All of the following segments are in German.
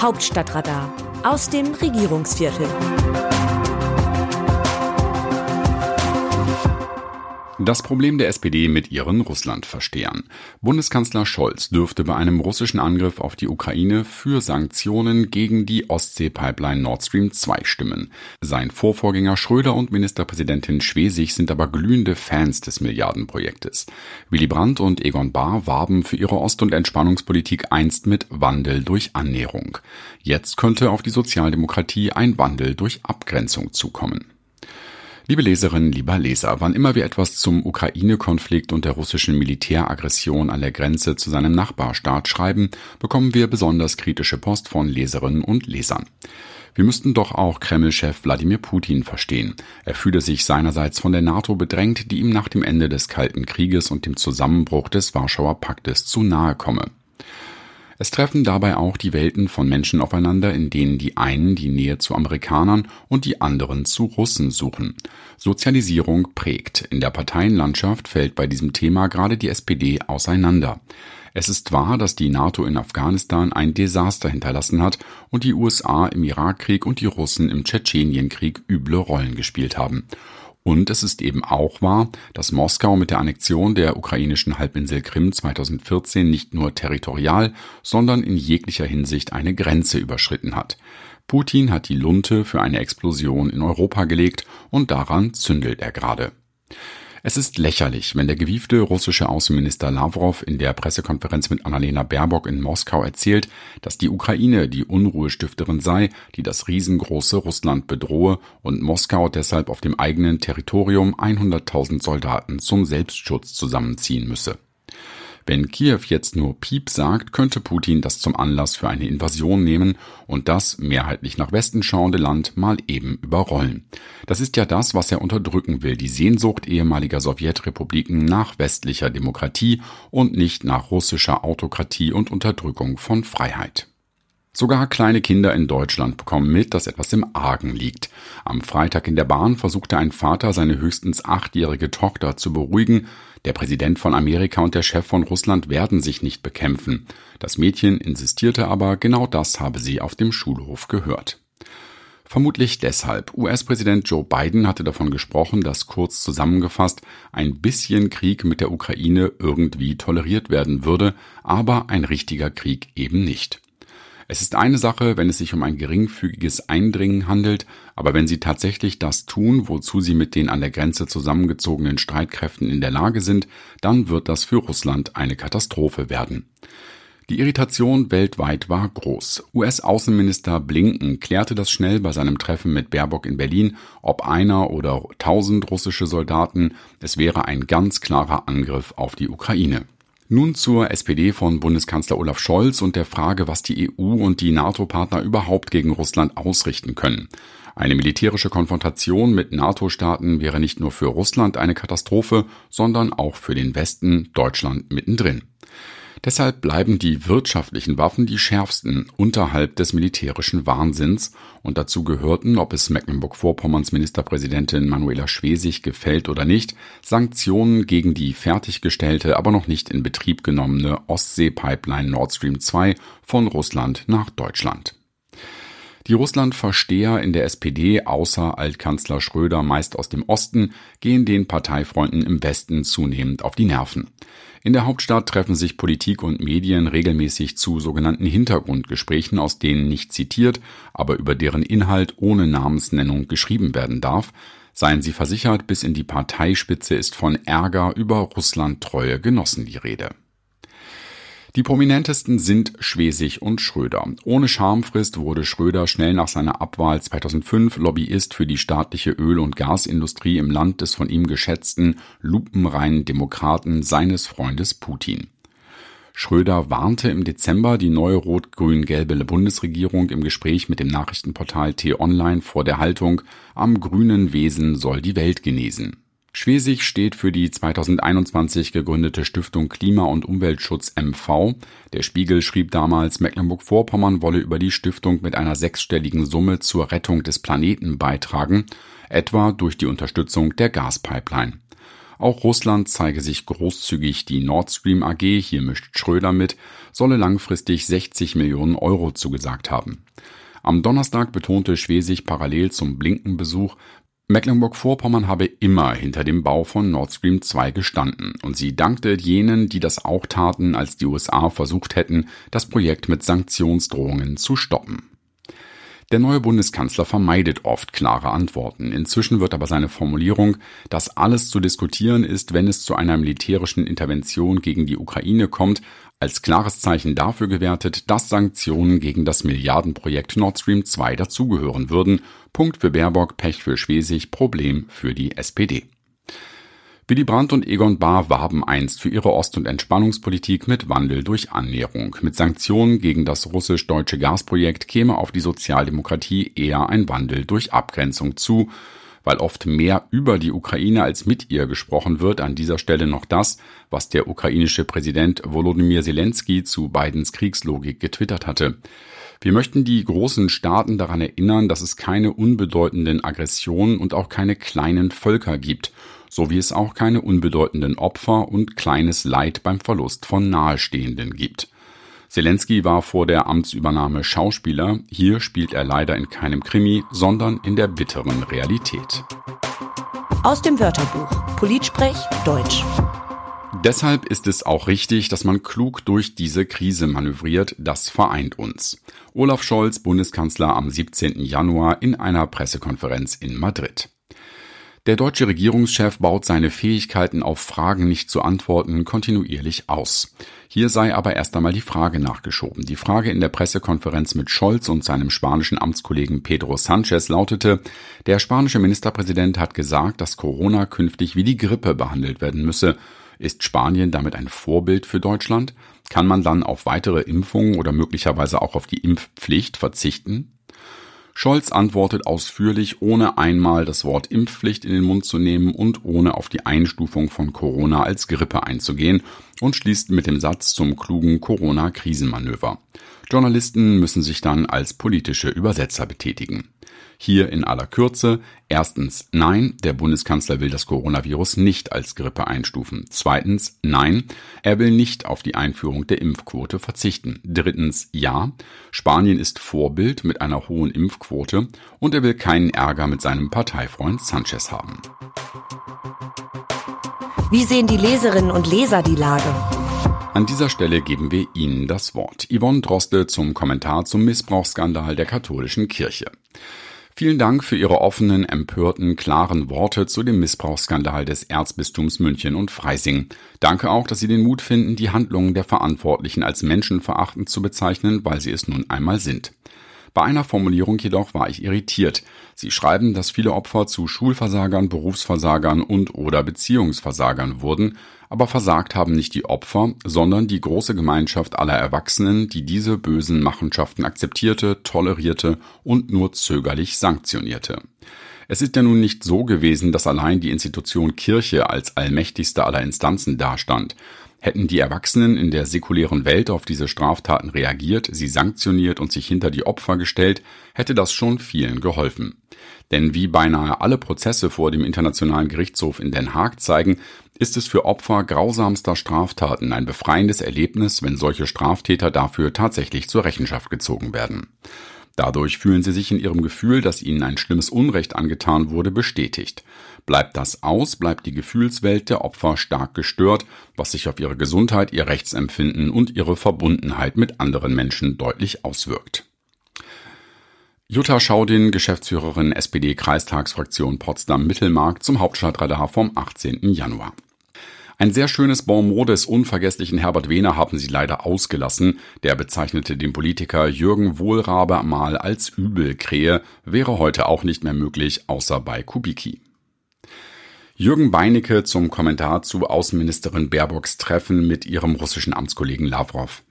Hauptstadtradar aus dem Regierungsviertel. Das Problem der SPD mit ihren Russlandverstehern. Bundeskanzler Scholz dürfte bei einem russischen Angriff auf die Ukraine für Sanktionen gegen die Ostsee-Pipeline Nord Stream 2 stimmen. Sein Vorvorgänger Schröder und Ministerpräsidentin Schwesig sind aber glühende Fans des Milliardenprojektes. Willy Brandt und Egon Bahr warben für ihre Ost- und Entspannungspolitik einst mit Wandel durch Annäherung. Jetzt könnte auf die Sozialdemokratie ein Wandel durch Abgrenzung zukommen. Liebe Leserinnen, lieber Leser, wann immer wir etwas zum Ukraine-Konflikt und der russischen Militäraggression an der Grenze zu seinem Nachbarstaat schreiben, bekommen wir besonders kritische Post von Leserinnen und Lesern. Wir müssten doch auch Kreml-Chef Wladimir Putin verstehen. Er fühle sich seinerseits von der NATO bedrängt, die ihm nach dem Ende des Kalten Krieges und dem Zusammenbruch des Warschauer Paktes zu nahe komme. Es treffen dabei auch die Welten von Menschen aufeinander, in denen die einen die Nähe zu Amerikanern und die anderen zu Russen suchen. Sozialisierung prägt. In der Parteienlandschaft fällt bei diesem Thema gerade die SPD auseinander. Es ist wahr, dass die NATO in Afghanistan ein Desaster hinterlassen hat und die USA im Irakkrieg und die Russen im Tschetschenienkrieg üble Rollen gespielt haben. Und es ist eben auch wahr, dass Moskau mit der Annexion der ukrainischen Halbinsel Krim 2014 nicht nur territorial, sondern in jeglicher Hinsicht eine Grenze überschritten hat. Putin hat die Lunte für eine Explosion in Europa gelegt und daran zündelt er gerade. Es ist lächerlich, wenn der gewiefte russische Außenminister Lavrov in der Pressekonferenz mit Annalena Baerbock in Moskau erzählt, dass die Ukraine die Unruhestifterin sei, die das riesengroße Russland bedrohe und Moskau deshalb auf dem eigenen Territorium 100.000 Soldaten zum Selbstschutz zusammenziehen müsse. Wenn Kiew jetzt nur Piep sagt, könnte Putin das zum Anlass für eine Invasion nehmen und das mehrheitlich nach Westen schauende Land mal eben überrollen. Das ist ja das, was er unterdrücken will, die Sehnsucht ehemaliger Sowjetrepubliken nach westlicher Demokratie und nicht nach russischer Autokratie und Unterdrückung von Freiheit. Sogar kleine Kinder in Deutschland bekommen mit, dass etwas im Argen liegt. Am Freitag in der Bahn versuchte ein Vater seine höchstens achtjährige Tochter zu beruhigen. Der Präsident von Amerika und der Chef von Russland werden sich nicht bekämpfen. Das Mädchen insistierte aber, genau das habe sie auf dem Schulhof gehört. Vermutlich deshalb. US-Präsident Joe Biden hatte davon gesprochen, dass kurz zusammengefasst ein bisschen Krieg mit der Ukraine irgendwie toleriert werden würde, aber ein richtiger Krieg eben nicht. Es ist eine Sache, wenn es sich um ein geringfügiges Eindringen handelt, aber wenn sie tatsächlich das tun, wozu sie mit den an der Grenze zusammengezogenen Streitkräften in der Lage sind, dann wird das für Russland eine Katastrophe werden. Die Irritation weltweit war groß. US-Außenminister Blinken klärte das schnell bei seinem Treffen mit Baerbock in Berlin, ob einer oder tausend russische Soldaten, es wäre ein ganz klarer Angriff auf die Ukraine. Nun zur SPD von Bundeskanzler Olaf Scholz und der Frage, was die EU und die NATO-Partner überhaupt gegen Russland ausrichten können. Eine militärische Konfrontation mit NATO-Staaten wäre nicht nur für Russland eine Katastrophe, sondern auch für den Westen, Deutschland mittendrin. Deshalb bleiben die wirtschaftlichen Waffen die schärfsten unterhalb des militärischen Wahnsinns und dazu gehörten, ob es Mecklenburg-Vorpommerns Ministerpräsidentin Manuela Schwesig gefällt oder nicht, Sanktionen gegen die fertiggestellte, aber noch nicht in Betrieb genommene Ostsee-Pipeline Nord Stream 2 von Russland nach Deutschland. Die Russland-Versteher in der SPD, außer Altkanzler Schröder meist aus dem Osten, gehen den Parteifreunden im Westen zunehmend auf die Nerven. In der Hauptstadt treffen sich Politik und Medien regelmäßig zu sogenannten Hintergrundgesprächen, aus denen nicht zitiert, aber über deren Inhalt ohne Namensnennung geschrieben werden darf. Seien Sie versichert, bis in die Parteispitze ist von Ärger über Russlandtreue Genossen die Rede. Die prominentesten sind Schwesig und Schröder. Ohne Schamfrist wurde Schröder schnell nach seiner Abwahl 2005 Lobbyist für die staatliche Öl- und Gasindustrie im Land des von ihm geschätzten lupenreinen Demokraten seines Freundes Putin. Schröder warnte im Dezember die neue rot-grün-gelbe Bundesregierung im Gespräch mit dem Nachrichtenportal T-Online vor der Haltung, am grünen Wesen soll die Welt genesen. Schwesig steht für die 2021 gegründete Stiftung Klima- und Umweltschutz MV. Der Spiegel schrieb damals, Mecklenburg-Vorpommern wolle über die Stiftung mit einer sechsstelligen Summe zur Rettung des Planeten beitragen, etwa durch die Unterstützung der Gaspipeline. Auch Russland zeige sich großzügig. Die Nord Stream AG, hier mischt Schröder mit, solle langfristig 60 Millionen Euro zugesagt haben. Am Donnerstag betonte Schwesig parallel zum Blinkenbesuch, Mecklenburg-Vorpommern habe immer hinter dem Bau von Nord Stream 2 gestanden und sie dankte jenen, die das auch taten, als die USA versucht hätten, das Projekt mit Sanktionsdrohungen zu stoppen. Der neue Bundeskanzler vermeidet oft klare Antworten. Inzwischen wird aber seine Formulierung, dass alles zu diskutieren ist, wenn es zu einer militärischen Intervention gegen die Ukraine kommt, als klares Zeichen dafür gewertet, dass Sanktionen gegen das Milliardenprojekt Nord Stream 2 dazugehören würden. Punkt für Baerbock, Pech für Schwesig, Problem für die SPD. Willy Brandt und Egon Bahr warben einst für ihre Ost- und Entspannungspolitik mit Wandel durch Annäherung. Mit Sanktionen gegen das russisch-deutsche Gasprojekt käme auf die Sozialdemokratie eher ein Wandel durch Abgrenzung zu. Weil oft mehr über die Ukraine als mit ihr gesprochen wird, an dieser Stelle noch das, was der ukrainische Präsident Volodymyr Zelensky zu Bidens Kriegslogik getwittert hatte. Wir möchten die großen Staaten daran erinnern, dass es keine unbedeutenden Aggressionen und auch keine kleinen Völker gibt so wie es auch keine unbedeutenden Opfer und kleines Leid beim Verlust von Nahestehenden gibt. Zelensky war vor der Amtsübernahme Schauspieler, hier spielt er leider in keinem Krimi, sondern in der bitteren Realität. Aus dem Wörterbuch Politsprech Deutsch. Deshalb ist es auch richtig, dass man klug durch diese Krise manövriert. Das vereint uns. Olaf Scholz, Bundeskanzler am 17. Januar in einer Pressekonferenz in Madrid. Der deutsche Regierungschef baut seine Fähigkeiten auf Fragen nicht zu antworten kontinuierlich aus. Hier sei aber erst einmal die Frage nachgeschoben. Die Frage in der Pressekonferenz mit Scholz und seinem spanischen Amtskollegen Pedro Sanchez lautete, der spanische Ministerpräsident hat gesagt, dass Corona künftig wie die Grippe behandelt werden müsse. Ist Spanien damit ein Vorbild für Deutschland? Kann man dann auf weitere Impfungen oder möglicherweise auch auf die Impfpflicht verzichten? Scholz antwortet ausführlich, ohne einmal das Wort Impfpflicht in den Mund zu nehmen und ohne auf die Einstufung von Corona als Grippe einzugehen und schließt mit dem Satz zum klugen Corona-Krisenmanöver. Journalisten müssen sich dann als politische Übersetzer betätigen. Hier in aller Kürze. Erstens, nein, der Bundeskanzler will das Coronavirus nicht als Grippe einstufen. Zweitens, nein, er will nicht auf die Einführung der Impfquote verzichten. Drittens, ja, Spanien ist Vorbild mit einer hohen Impfquote und er will keinen Ärger mit seinem Parteifreund Sanchez haben. Wie sehen die Leserinnen und Leser die Lage? An dieser Stelle geben wir Ihnen das Wort. Yvonne Droste zum Kommentar zum Missbrauchsskandal der katholischen Kirche. Vielen Dank für Ihre offenen, empörten, klaren Worte zu dem Missbrauchsskandal des Erzbistums München und Freising. Danke auch, dass Sie den Mut finden, die Handlungen der Verantwortlichen als menschenverachtend zu bezeichnen, weil sie es nun einmal sind. Bei einer Formulierung jedoch war ich irritiert. Sie schreiben, dass viele Opfer zu Schulversagern, Berufsversagern und oder Beziehungsversagern wurden, aber versagt haben nicht die Opfer, sondern die große Gemeinschaft aller Erwachsenen, die diese bösen Machenschaften akzeptierte, tolerierte und nur zögerlich sanktionierte. Es ist ja nun nicht so gewesen, dass allein die Institution Kirche als allmächtigste aller Instanzen dastand. Hätten die Erwachsenen in der säkulären Welt auf diese Straftaten reagiert, sie sanktioniert und sich hinter die Opfer gestellt, hätte das schon vielen geholfen. Denn wie beinahe alle Prozesse vor dem Internationalen Gerichtshof in Den Haag zeigen, ist es für Opfer grausamster Straftaten ein befreiendes Erlebnis, wenn solche Straftäter dafür tatsächlich zur Rechenschaft gezogen werden. Dadurch fühlen sie sich in ihrem Gefühl, dass ihnen ein schlimmes Unrecht angetan wurde, bestätigt. Bleibt das aus, bleibt die Gefühlswelt der Opfer stark gestört, was sich auf ihre Gesundheit, ihr Rechtsempfinden und ihre Verbundenheit mit anderen Menschen deutlich auswirkt. Jutta Schaudin, Geschäftsführerin SPD-Kreistagsfraktion Potsdam-Mittelmark zum Hauptstadtradar vom 18. Januar. Ein sehr schönes Bonmot des unvergesslichen Herbert Wehner haben sie leider ausgelassen. Der bezeichnete den Politiker Jürgen Wohlrabe mal als Übelkrähe, wäre heute auch nicht mehr möglich, außer bei Kubicki. Jürgen Beinecke zum Kommentar zu Außenministerin Baerbocks Treffen mit ihrem russischen Amtskollegen Lavrov.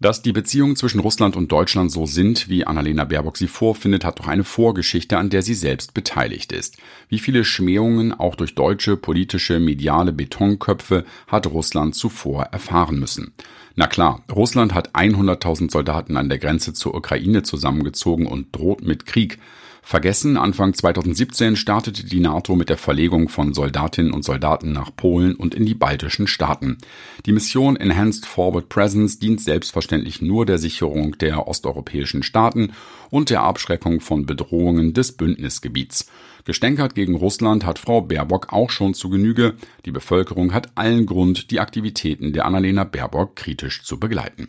Dass die Beziehungen zwischen Russland und Deutschland so sind, wie Annalena Baerbock sie vorfindet, hat doch eine Vorgeschichte, an der sie selbst beteiligt ist. Wie viele Schmähungen auch durch deutsche politische mediale Betonköpfe hat Russland zuvor erfahren müssen. Na klar, Russland hat 100.000 Soldaten an der Grenze zur Ukraine zusammengezogen und droht mit Krieg. Vergessen, Anfang 2017 startete die NATO mit der Verlegung von Soldatinnen und Soldaten nach Polen und in die baltischen Staaten. Die Mission Enhanced Forward Presence dient selbstverständlich nur der Sicherung der osteuropäischen Staaten und der Abschreckung von Bedrohungen des Bündnisgebiets. Gestänkert gegen Russland hat Frau Baerbock auch schon zu Genüge. Die Bevölkerung hat allen Grund, die Aktivitäten der Annalena Baerbock kritisch zu begleiten.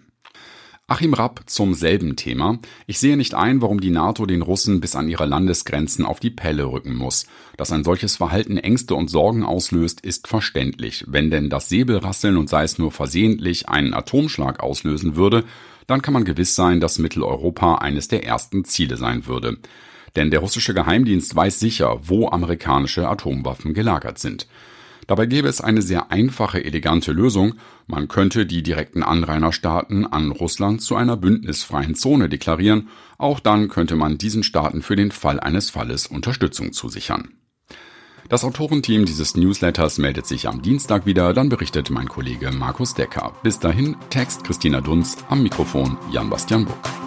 Achim Rapp zum selben Thema. Ich sehe nicht ein, warum die NATO den Russen bis an ihre Landesgrenzen auf die Pelle rücken muss. Dass ein solches Verhalten Ängste und Sorgen auslöst, ist verständlich. Wenn denn das Säbelrasseln und sei es nur versehentlich einen Atomschlag auslösen würde, dann kann man gewiss sein, dass Mitteleuropa eines der ersten Ziele sein würde. Denn der russische Geheimdienst weiß sicher, wo amerikanische Atomwaffen gelagert sind. Dabei gäbe es eine sehr einfache, elegante Lösung. Man könnte die direkten Anrainerstaaten an Russland zu einer bündnisfreien Zone deklarieren. Auch dann könnte man diesen Staaten für den Fall eines Falles Unterstützung zusichern. Das Autorenteam dieses Newsletters meldet sich am Dienstag wieder, dann berichtet mein Kollege Markus Decker. Bis dahin, Text Christina Dunz, am Mikrofon Jan-Bastian Buck.